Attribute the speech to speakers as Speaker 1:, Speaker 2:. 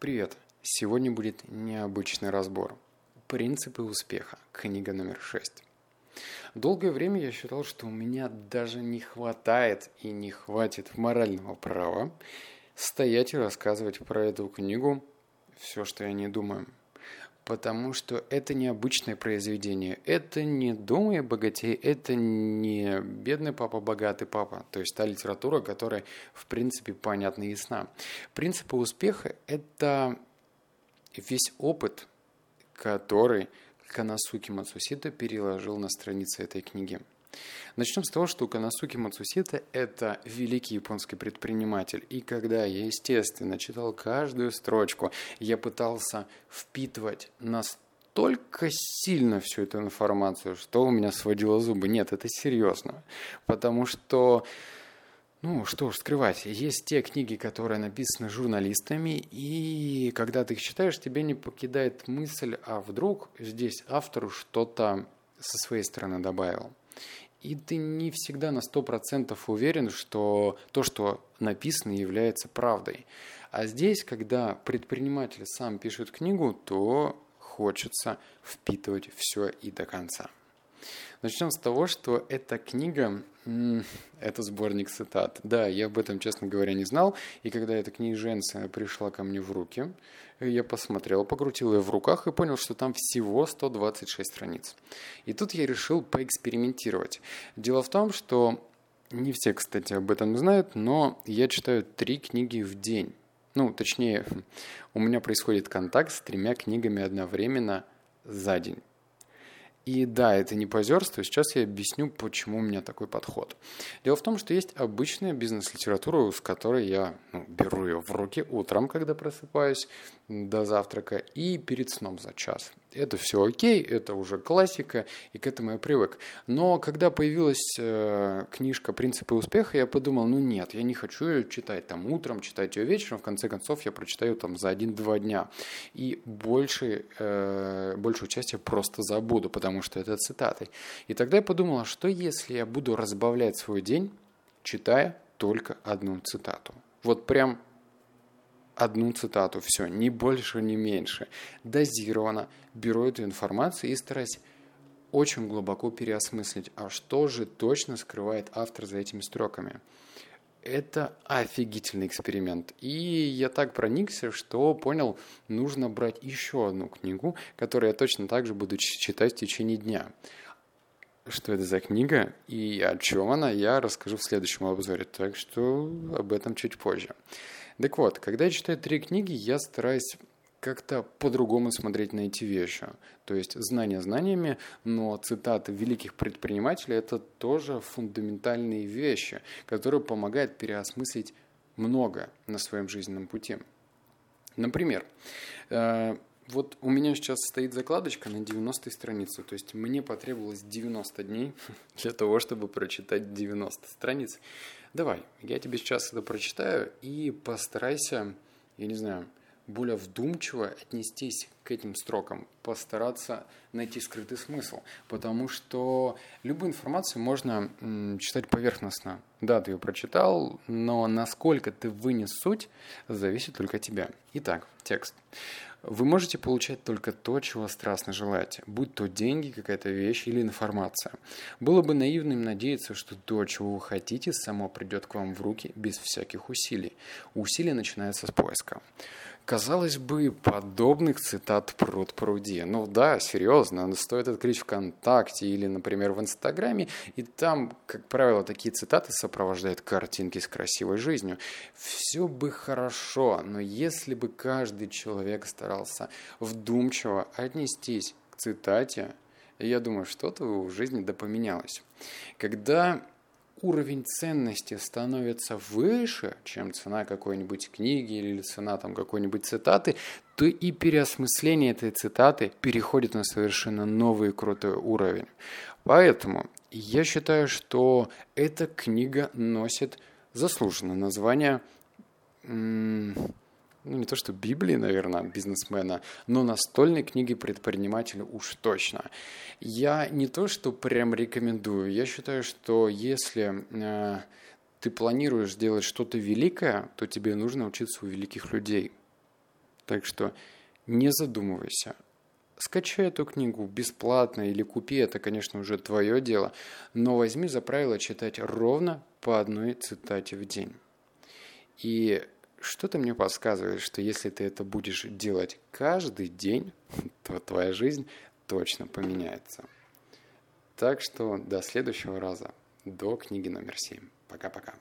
Speaker 1: Привет! Сегодня будет необычный разбор. Принципы успеха. Книга номер 6. Долгое время я считал, что у меня даже не хватает и не хватит морального права стоять и рассказывать про эту книгу все, что я не думаю потому что это необычное произведение. Это не «Думай богатей», это не «Бедный папа, богатый папа», то есть та литература, которая, в принципе, понятна и ясна. Принципы успеха – это весь опыт, который Канасуки Мацусита переложил на страницы этой книги. Начнем с того, что Канасуки Мацусита – это великий японский предприниматель. И когда я, естественно, читал каждую строчку, я пытался впитывать настолько сильно всю эту информацию, что у меня сводило зубы. Нет, это серьезно. Потому что ну, что ж скрывать, есть те книги, которые написаны журналистами, и когда ты их читаешь, тебе не покидает мысль, а вдруг здесь автору что-то со своей стороны добавил. И ты не всегда на 100% уверен, что то, что написано, является правдой. А здесь, когда предприниматель сам пишет книгу, то хочется впитывать все и до конца. Начнем с того, что эта книга – это сборник цитат. Да, я об этом, честно говоря, не знал. И когда эта книженция пришла ко мне в руки, я посмотрел, покрутил ее в руках и понял, что там всего 126 страниц. И тут я решил поэкспериментировать. Дело в том, что не все, кстати, об этом знают, но я читаю три книги в день. Ну, точнее, у меня происходит контакт с тремя книгами одновременно за день. И да, это не позерство. Сейчас я объясню, почему у меня такой подход. Дело в том, что есть обычная бизнес-литература, с которой я ну, беру ее в руки утром, когда просыпаюсь до завтрака, и перед сном за час. Это все окей, это уже классика, и к этому я привык. Но когда появилась э, книжка «Принципы успеха», я подумал, ну нет, я не хочу ее читать там утром, читать ее вечером, в конце концов я прочитаю там за один-два дня. И больше, э, большую часть я просто забуду, потому что это цитаты. И тогда я подумал, а что если я буду разбавлять свой день, читая только одну цитату? Вот прям одну цитату, все, ни больше, ни меньше. Дозированно беру эту информацию и стараюсь очень глубоко переосмыслить, а что же точно скрывает автор за этими строками. Это офигительный эксперимент. И я так проникся, что понял, нужно брать еще одну книгу, которую я точно так же буду читать в течение дня. Что это за книга и о чем она, я расскажу в следующем обзоре, так что об этом чуть позже. Так вот, когда я читаю три книги, я стараюсь как-то по-другому смотреть на эти вещи. То есть знания знаниями, но цитаты великих предпринимателей – это тоже фундаментальные вещи, которые помогают переосмыслить много на своем жизненном пути. Например, э, вот у меня сейчас стоит закладочка на 90 странице, то есть мне потребовалось 90 дней для того, чтобы прочитать 90 страниц. Давай, я тебе сейчас это прочитаю и постарайся, я не знаю, более вдумчиво отнестись к этим строкам, постараться найти скрытый смысл, потому что любую информацию можно читать поверхностно. Да, ты ее прочитал, но насколько ты вынес суть, зависит только от тебя. Итак, текст. Вы можете получать только то, чего страстно желаете, будь то деньги, какая-то вещь или информация. Было бы наивным надеяться, что то, чего вы хотите, само придет к вам в руки без всяких усилий. Усилия начинаются с поиска. Казалось бы, подобных цитат пруд пруди. Ну да, серьезно, стоит открыть ВКонтакте или, например, в Инстаграме, и там, как правило, такие цитаты сопровождают картинки с красивой жизнью. Все бы хорошо, но если бы каждый человек старался вдумчиво отнестись к цитате, я думаю, что-то в жизни да поменялось. Когда уровень ценности становится выше, чем цена какой-нибудь книги или цена там какой-нибудь цитаты, то и переосмысление этой цитаты переходит на совершенно новый крутой уровень. Поэтому я считаю, что эта книга носит заслуженное название ну не то что Библии, наверное, бизнесмена, но настольной книги предпринимателя уж точно. Я не то что прям рекомендую, я считаю, что если э, ты планируешь сделать что-то великое, то тебе нужно учиться у великих людей. Так что не задумывайся. Скачай эту книгу бесплатно или купи, это, конечно, уже твое дело, но возьми за правило читать ровно по одной цитате в день. И что-то мне подсказывает, что если ты это будешь делать каждый день, то твоя жизнь точно поменяется. Так что до следующего раза, до книги номер семь. Пока-пока.